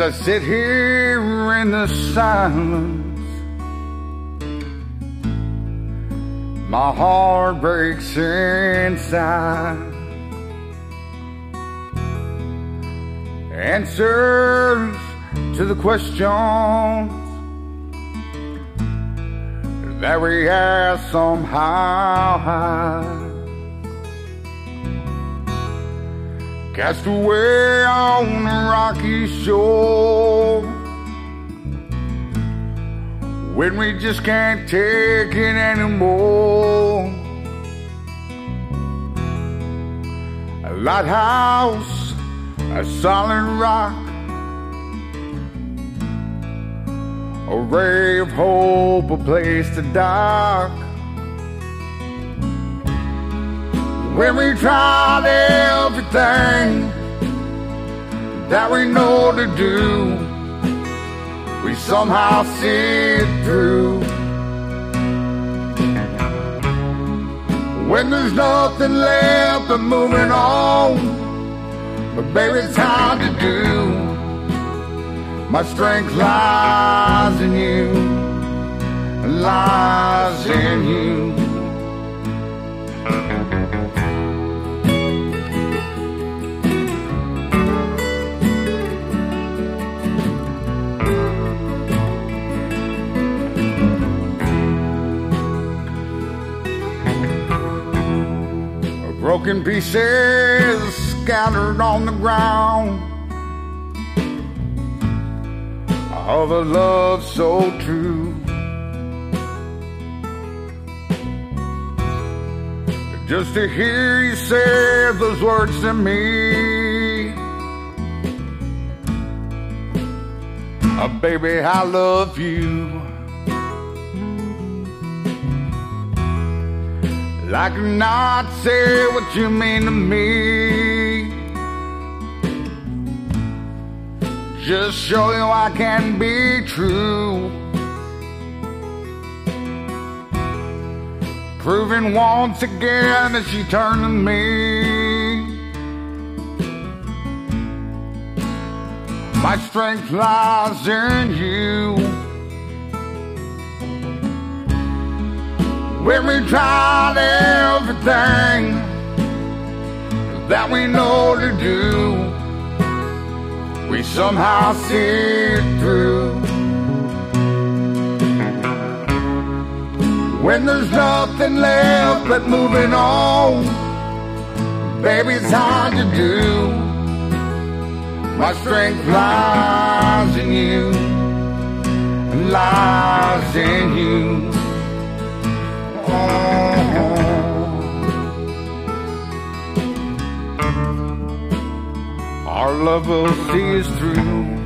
As I sit here in the silence My heart breaks inside Answers to the questions that we ask somehow hide. Cast away on a rocky shore. When we just can't take it anymore. A lighthouse, a solid rock, a ray of hope, a place to dock. when we tried everything that we know to do, we somehow see it through. When there's nothing left but moving on, but baby, it's hard to do. My strength lies in you, lies in you. broken pieces scattered on the ground of a love so true. Just to hear you say those words to me. Oh, baby, I love you. I cannot say what you mean to me. Just show you I can be true. Proving once again that she turned to me. My strength lies in you. When we tried everything that we know to do, we somehow see it through. When there's nothing left but moving on, baby, it's hard to do. My strength lies in you, lies in you. Our love will see us through.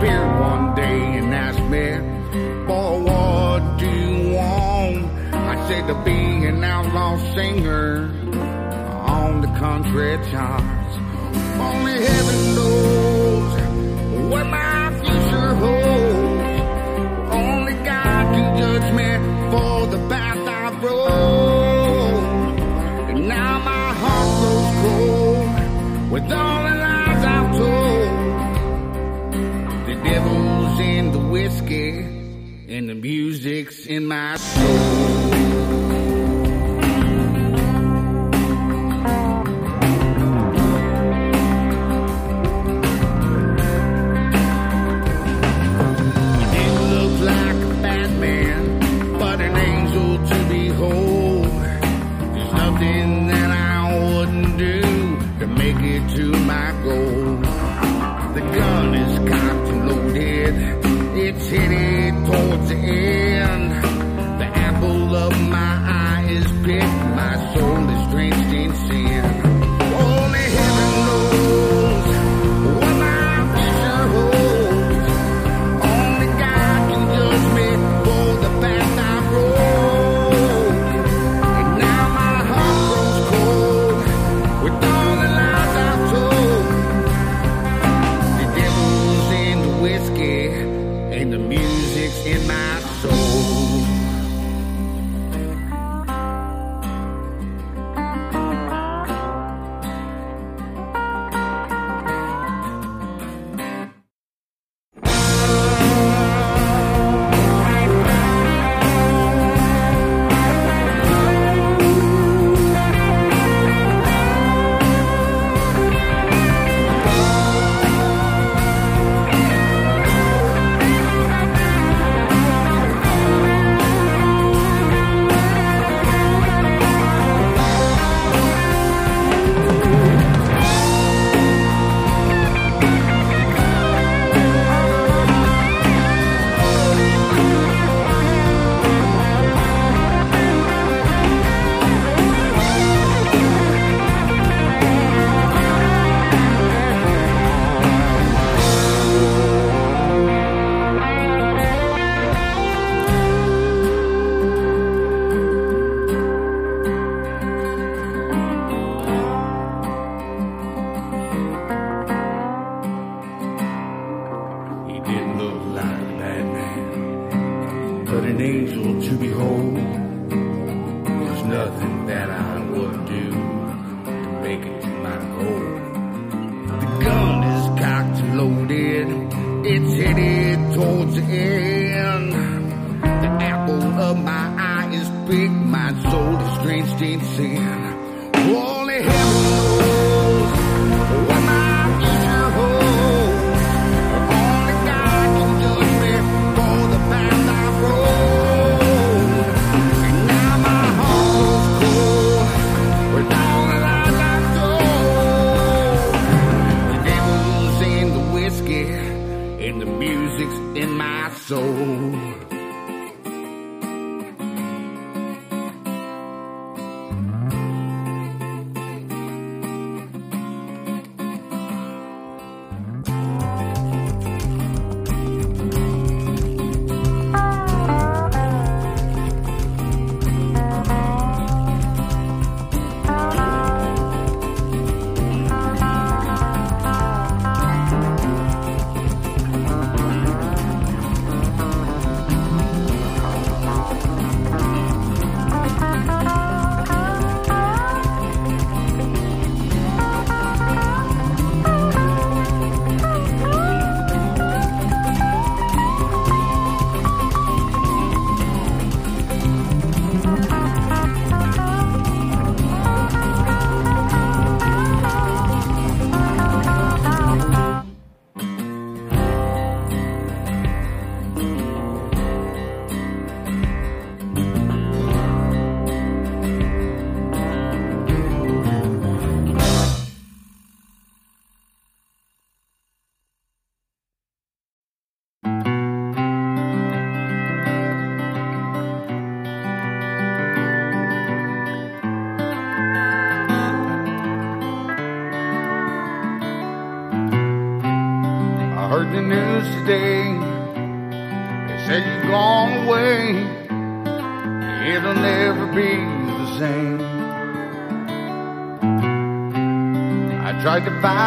Appeared one day and asked me, Boy, what do you want? I said to be an outlaw singer on the country charts. Only heaven knows what my and the music's in my soul. Music's in my soul. Of my eye is big, my soul is drenched in sin. Only heaven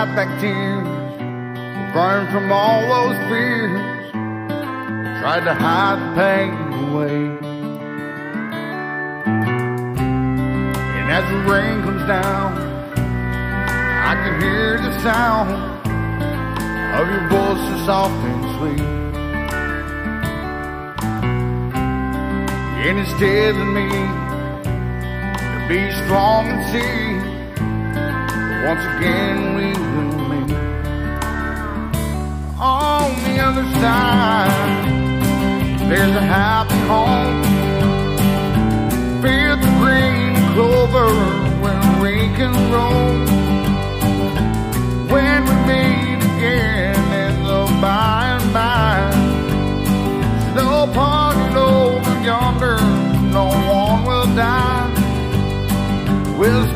fight back tears, burn from all those fears. Tried to hide the pain away. And as the rain comes down, I can hear the sound of your voice is soft and sweet. And it's telling me to be strong and see. Once again we will meet. On the other side, there's a happy home. Filled with green clover where we can roam when we meet again in the by and by. Snow parted over yonder, no one will die. We'll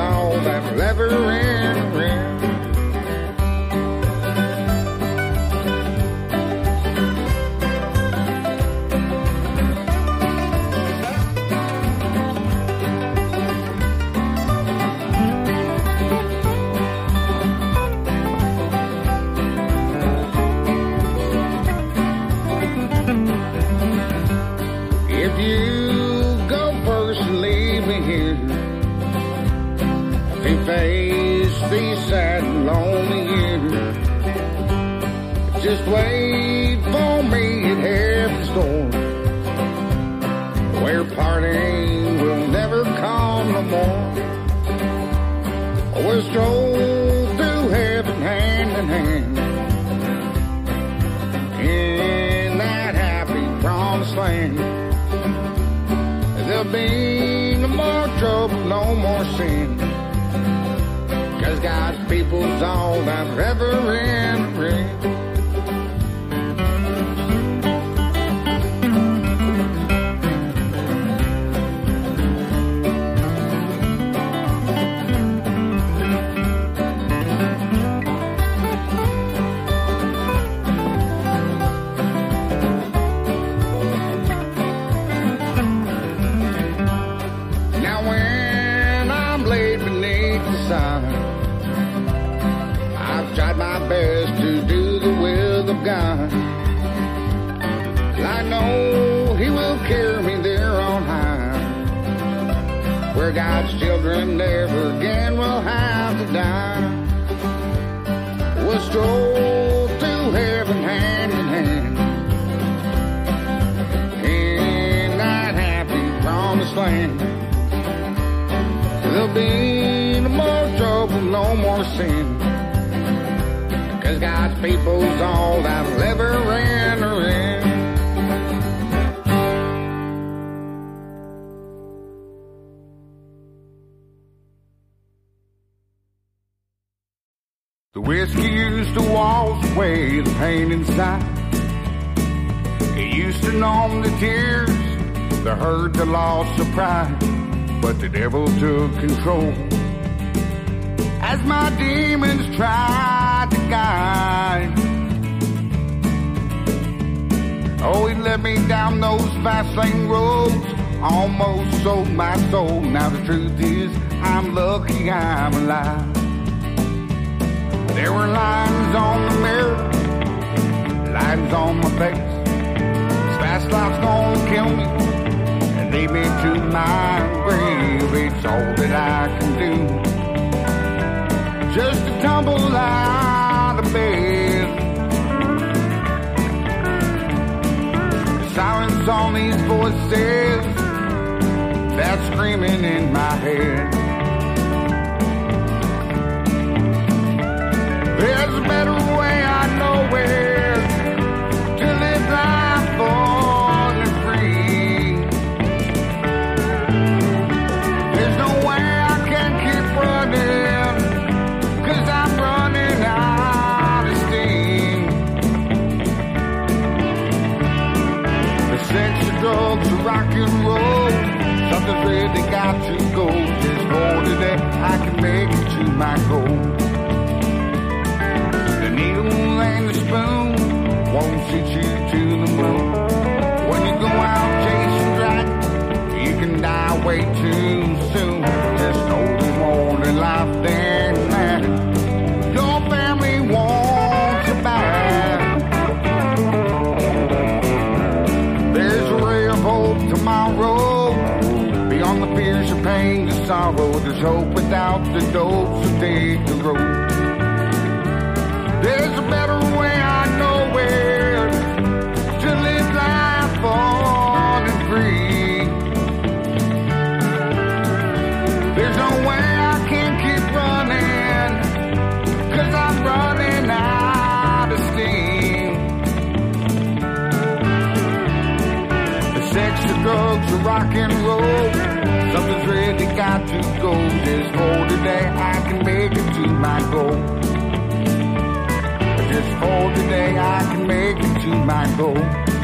all that will know He will carry me there on high, where God's children never again will have to die. We'll stroll through heaven hand in hand in that happy promised land. There'll be no more trouble, no more sin. Cause God's people's all that'll ever enter away the pain inside. It used to numb the tears, the hurt, the loss of pride. But the devil took control. As my demons tried to guide. Oh, he led me down those fast lane roads. Almost sold my soul. Now the truth is, I'm lucky I'm alive. There were lines on the mirror, lines on my face. This fast life's gonna kill me and lead me to my grave. It's all that I can do. Just to tumble out of bed. Silence on these voices that's screaming in my head. A better won't you to the moon. When you go out chasing dragon, you can die way too soon. Just know there's more to life that. Your family wants you back. There's a ray of hope tomorrow. Beyond the fears of pain and sorrow, there's hope without the dope, so take the road. The drugs, the rock and roll, something's really got to go. Just for today, I can make it to my goal. Just for today, I can make it to my goal.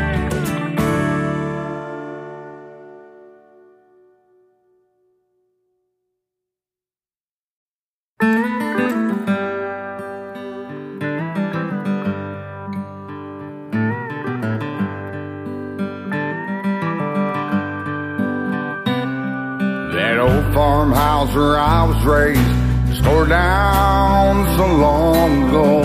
Was raised tore down so long ago.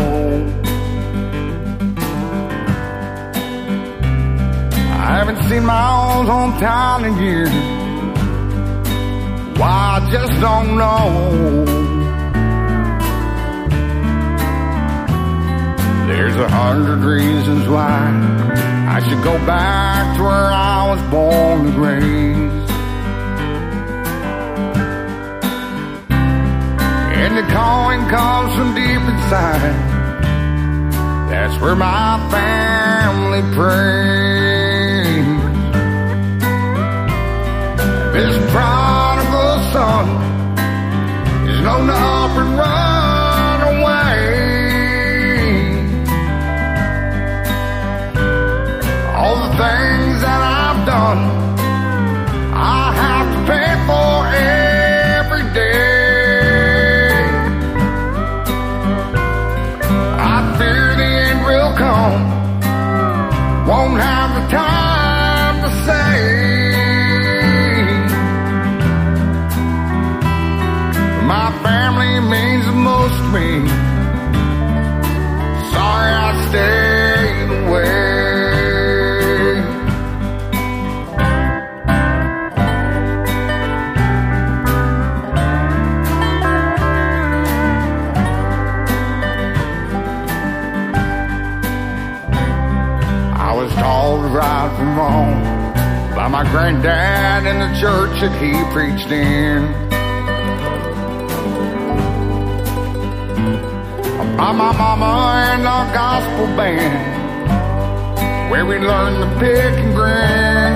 I haven't seen my old hometown in years. Why, I just don't know. There's a hundred reasons why I should go back to where I was born and raised. And the calling comes from deep inside. That's where my family prays. This prodigal son is known to up and run away. All the things granddad in the church that he preached in. By my mama in our gospel band, where we learned to pick and grin.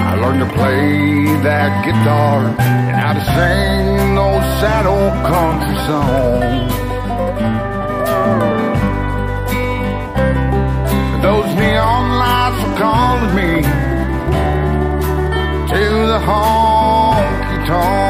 I learned to play that guitar and how to sing those sad old country songs. Neon lights were calling me to the honky tonks.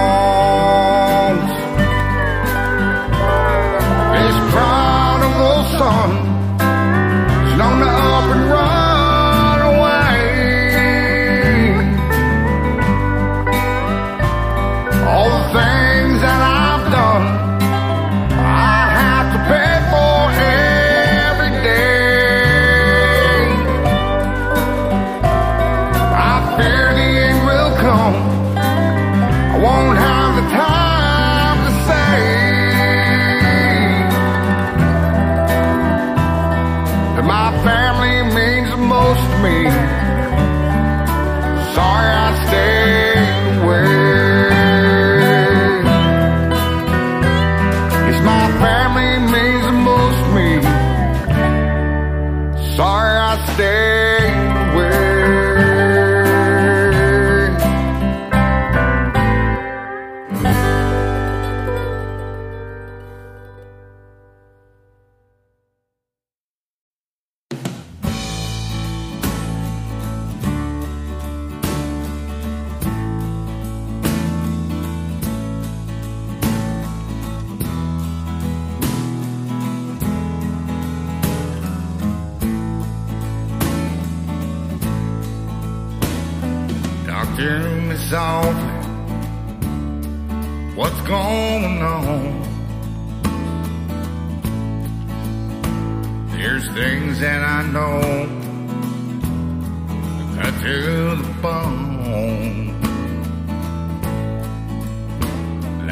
To the bone.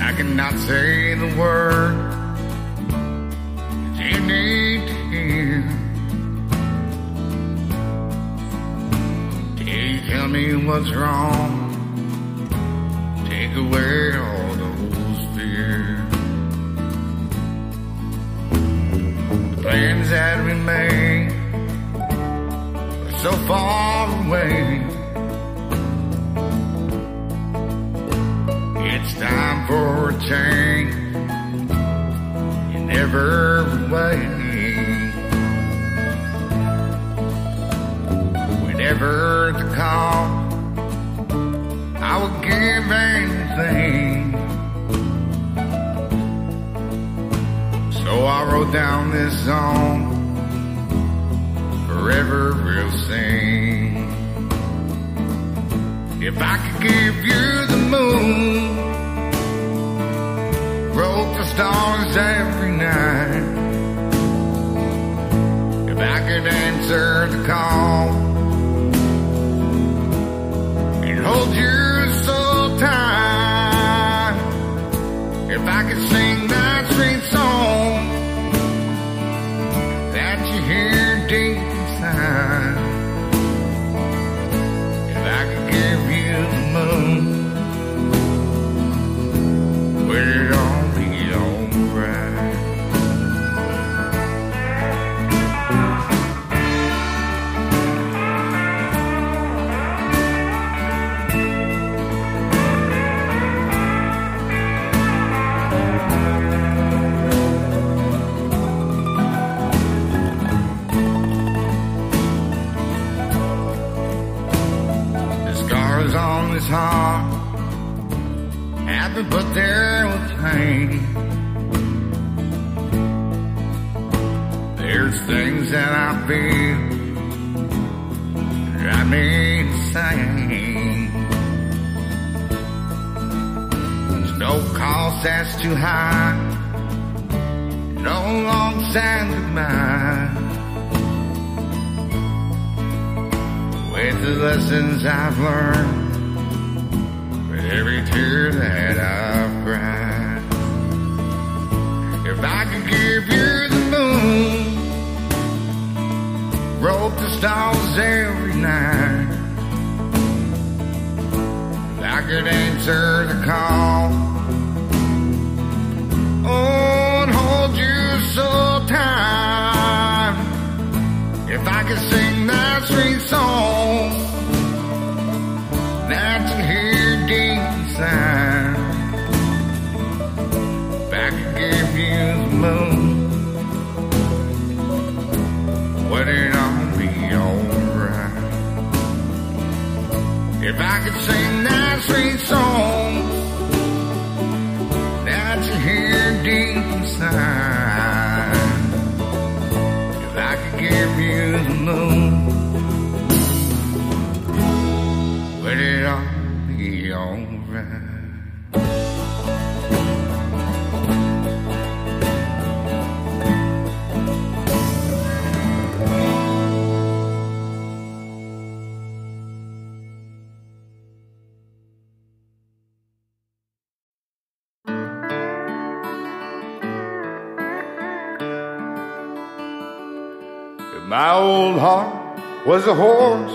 I cannot say the word that you need to hear. Till you tell me what's wrong, take away all those fears. The plans that we made are so far away. It's time for a change in every way. Whenever the call, I would give anything. So I wrote down this song, forever we'll sing. If I could give you the moon, wrote the stars every night. If I could answer the call and hold you so tight. If I could sing that sweet song was a horse,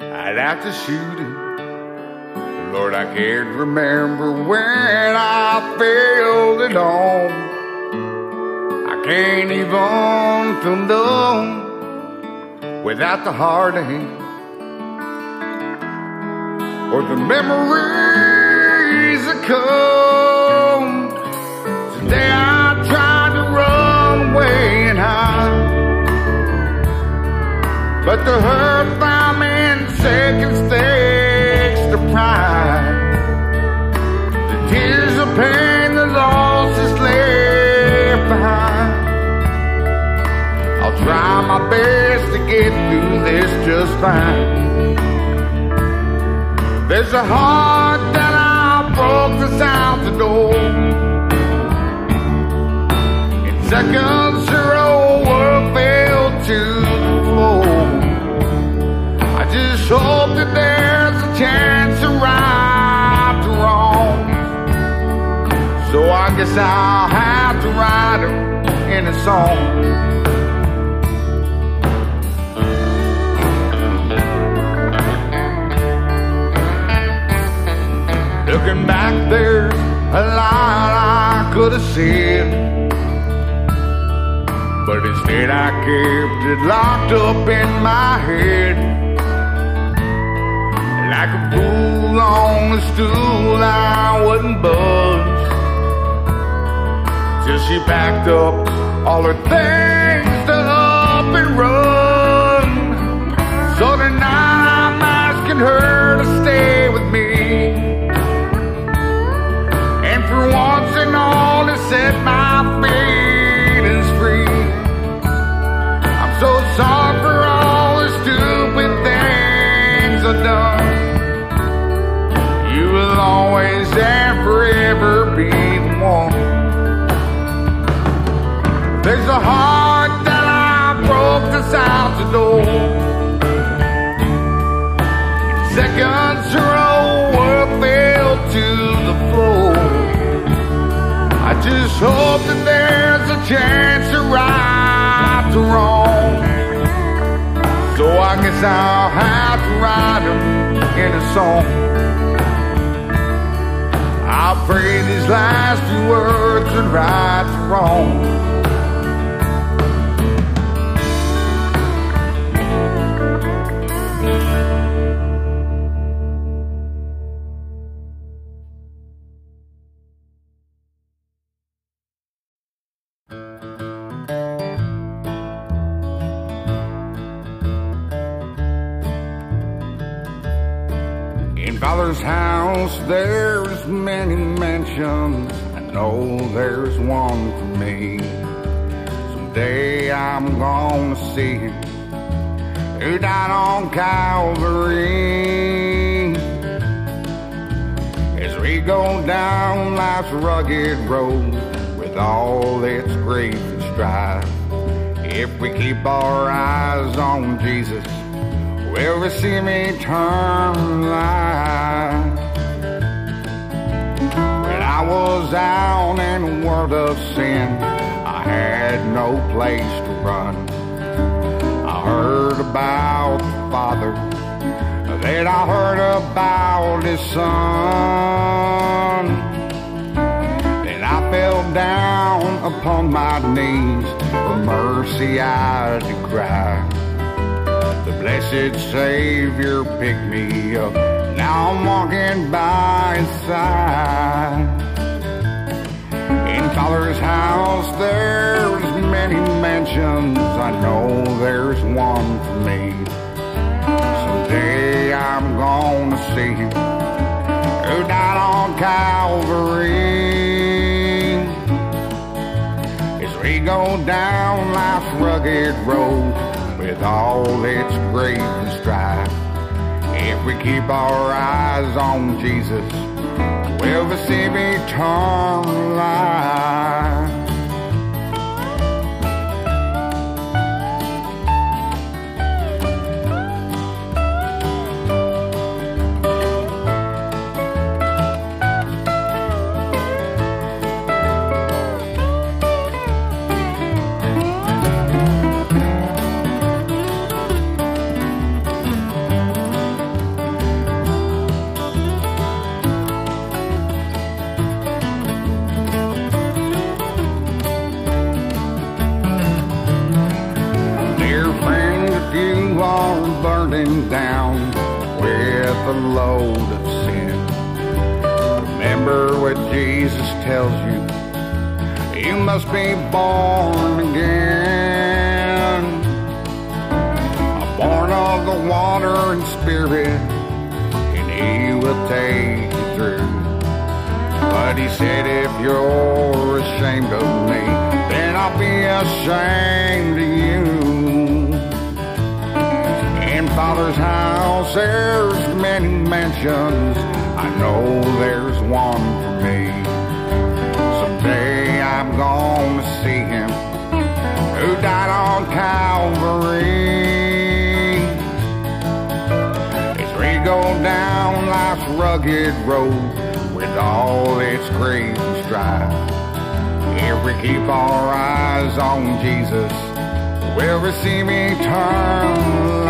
I'd have to shoot it. Lord, I can't remember when I failed it on. I can't even feel numb without the heartache or the memories that come. Today I tried to run away But the hurt me in second stakes to pride. The tears of pain, the losses left behind. I'll try my best to get through this just fine. There's a heart that I broke this out the door. In seconds, her old world just hope that there's a chance to right the wrong. So I guess I'll have to write it in a song. Looking back, there's a lot I could have said. But instead, I kept it locked up in my head. Like a fool on a stool, I wouldn't budge. Till she packed up all her things to up and run. So tonight, I'm asking her to stay with me. And for once and all to set my forever be the one. There's a heart that I broke this out the door. Seconds row were fell to the floor. I just hope that there's a chance to right the wrong. So I guess I'll have to write them in a song. I'll pray these last few words would right the wrong. House, there's many mansions. I know there's one for me. Someday I'm gonna see him who died on Calvary. As we go down life's rugged road with all its grief and strife, if we keep our eyes on Jesus, will receive eternal life. When I was out in a world of sin, I had no place to run. I heard about the Father, then I heard about His Son. Then I fell down upon my knees, for mercy I did cry. The blessed Savior picked me up. Now I'm walking by his side. Father's house, there's many mansions. I know there's one for me. Someday I'm gonna see who died on Calvary. As we go down life's rugged road with all its grief and strife. If we keep our eyes on Jesus, we'll receive eternal life. Dear a load of sin, remember what Jesus tells you. You must be born again. Born of the water and spirit, and He will take you through. But He said, if you're ashamed of me, then I'll be ashamed of you father's house, there's many mansions. I know there's one for me. Someday I'm gonna see him who died on Calvary. As we go down life's rugged road with all its grief and strife, if we keep our eyes on Jesus, will receive eternal life.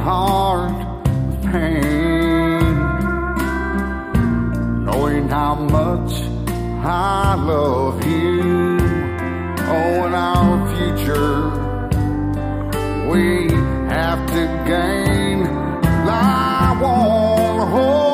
heart of pain, knowing how much I love you. Oh, in our future, we have to gain. I won't hold.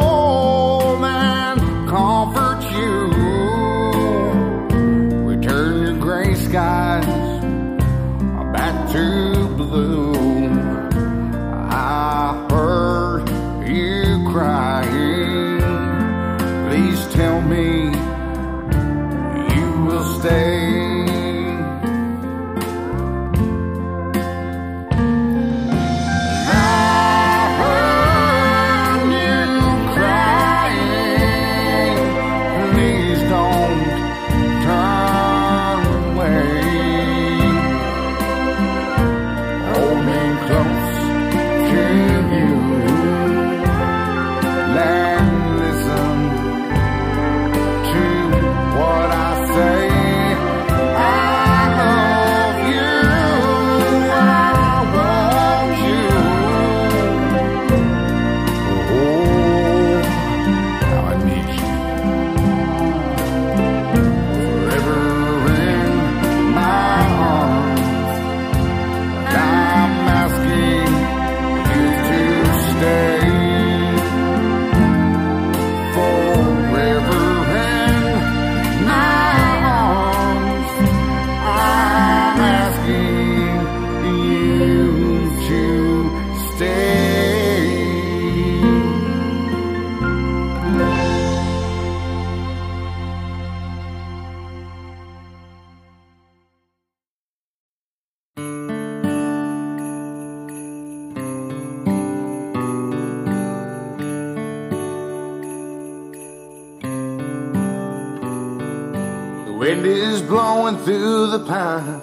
The pines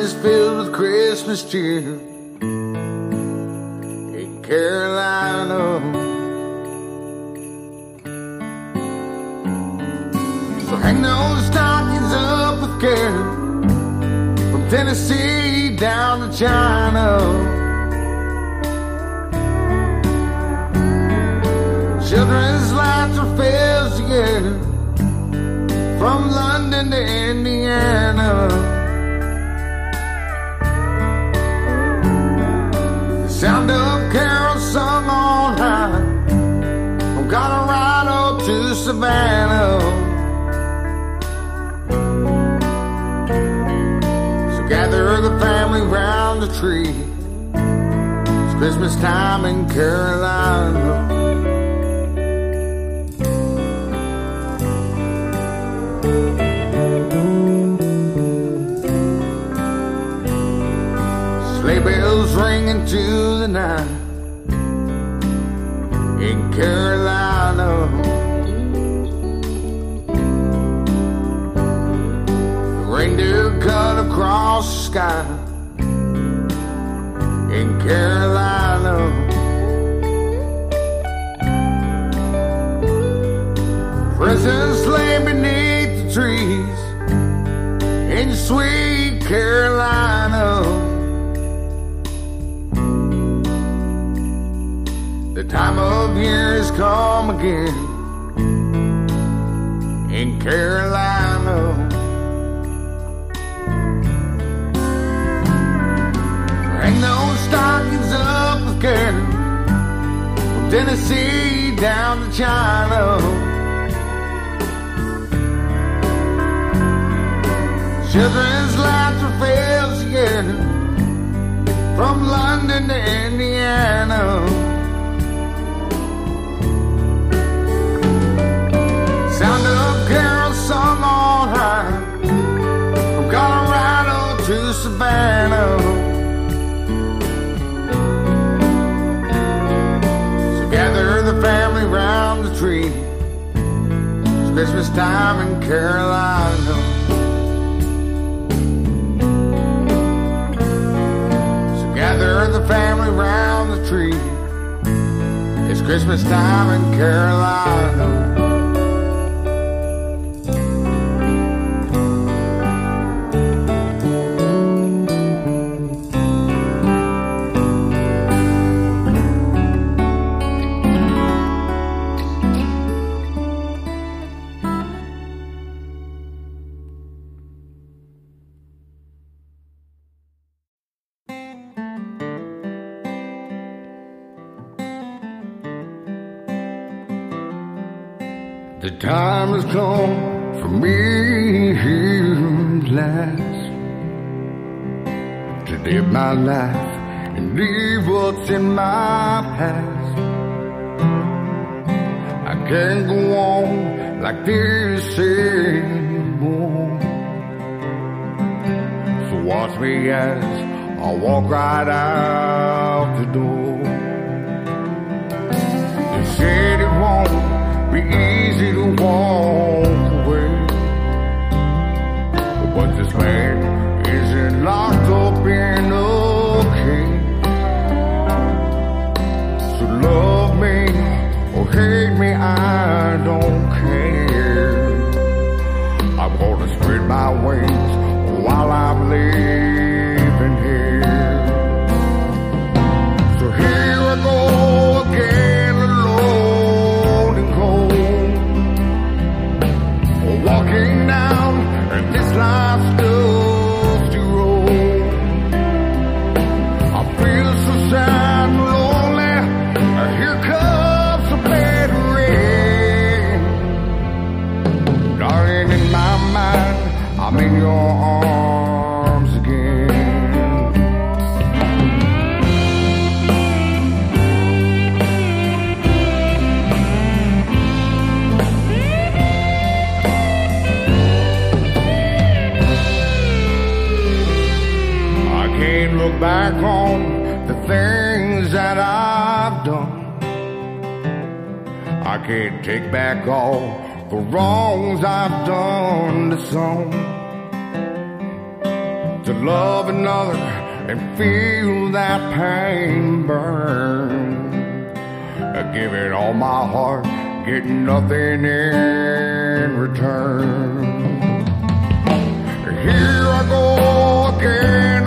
is filled with Christmas cheer in Carolina. So hang those stockings up with care from Tennessee down to China. Children's laughter fills the air from London to Savannah. So gather the family round the tree. It's Christmas time in Carolina. Sleigh bells ring into sky in Carolina. Presents lay beneath the trees in sweet Carolina. The time of year has come again in Carolina. Those stockings up with care from Tennessee down to China. Children's Christmas time in Carolina. So gather the family round the tree. It's Christmas time in Carolina. Time has come for me at last to live my life and leave what's in my past. I can't go on like this anymore. So watch me as I walk right out the door. Easy to walk away. But this man isn't locked up in a cage. So love me or hate me, I don't care. I'm gonna spread my wings while I'm living cold. Can't take back all the wrongs I've done to some. To love another and feel that pain burn. I give it all my heart, get nothing in return. Here I go again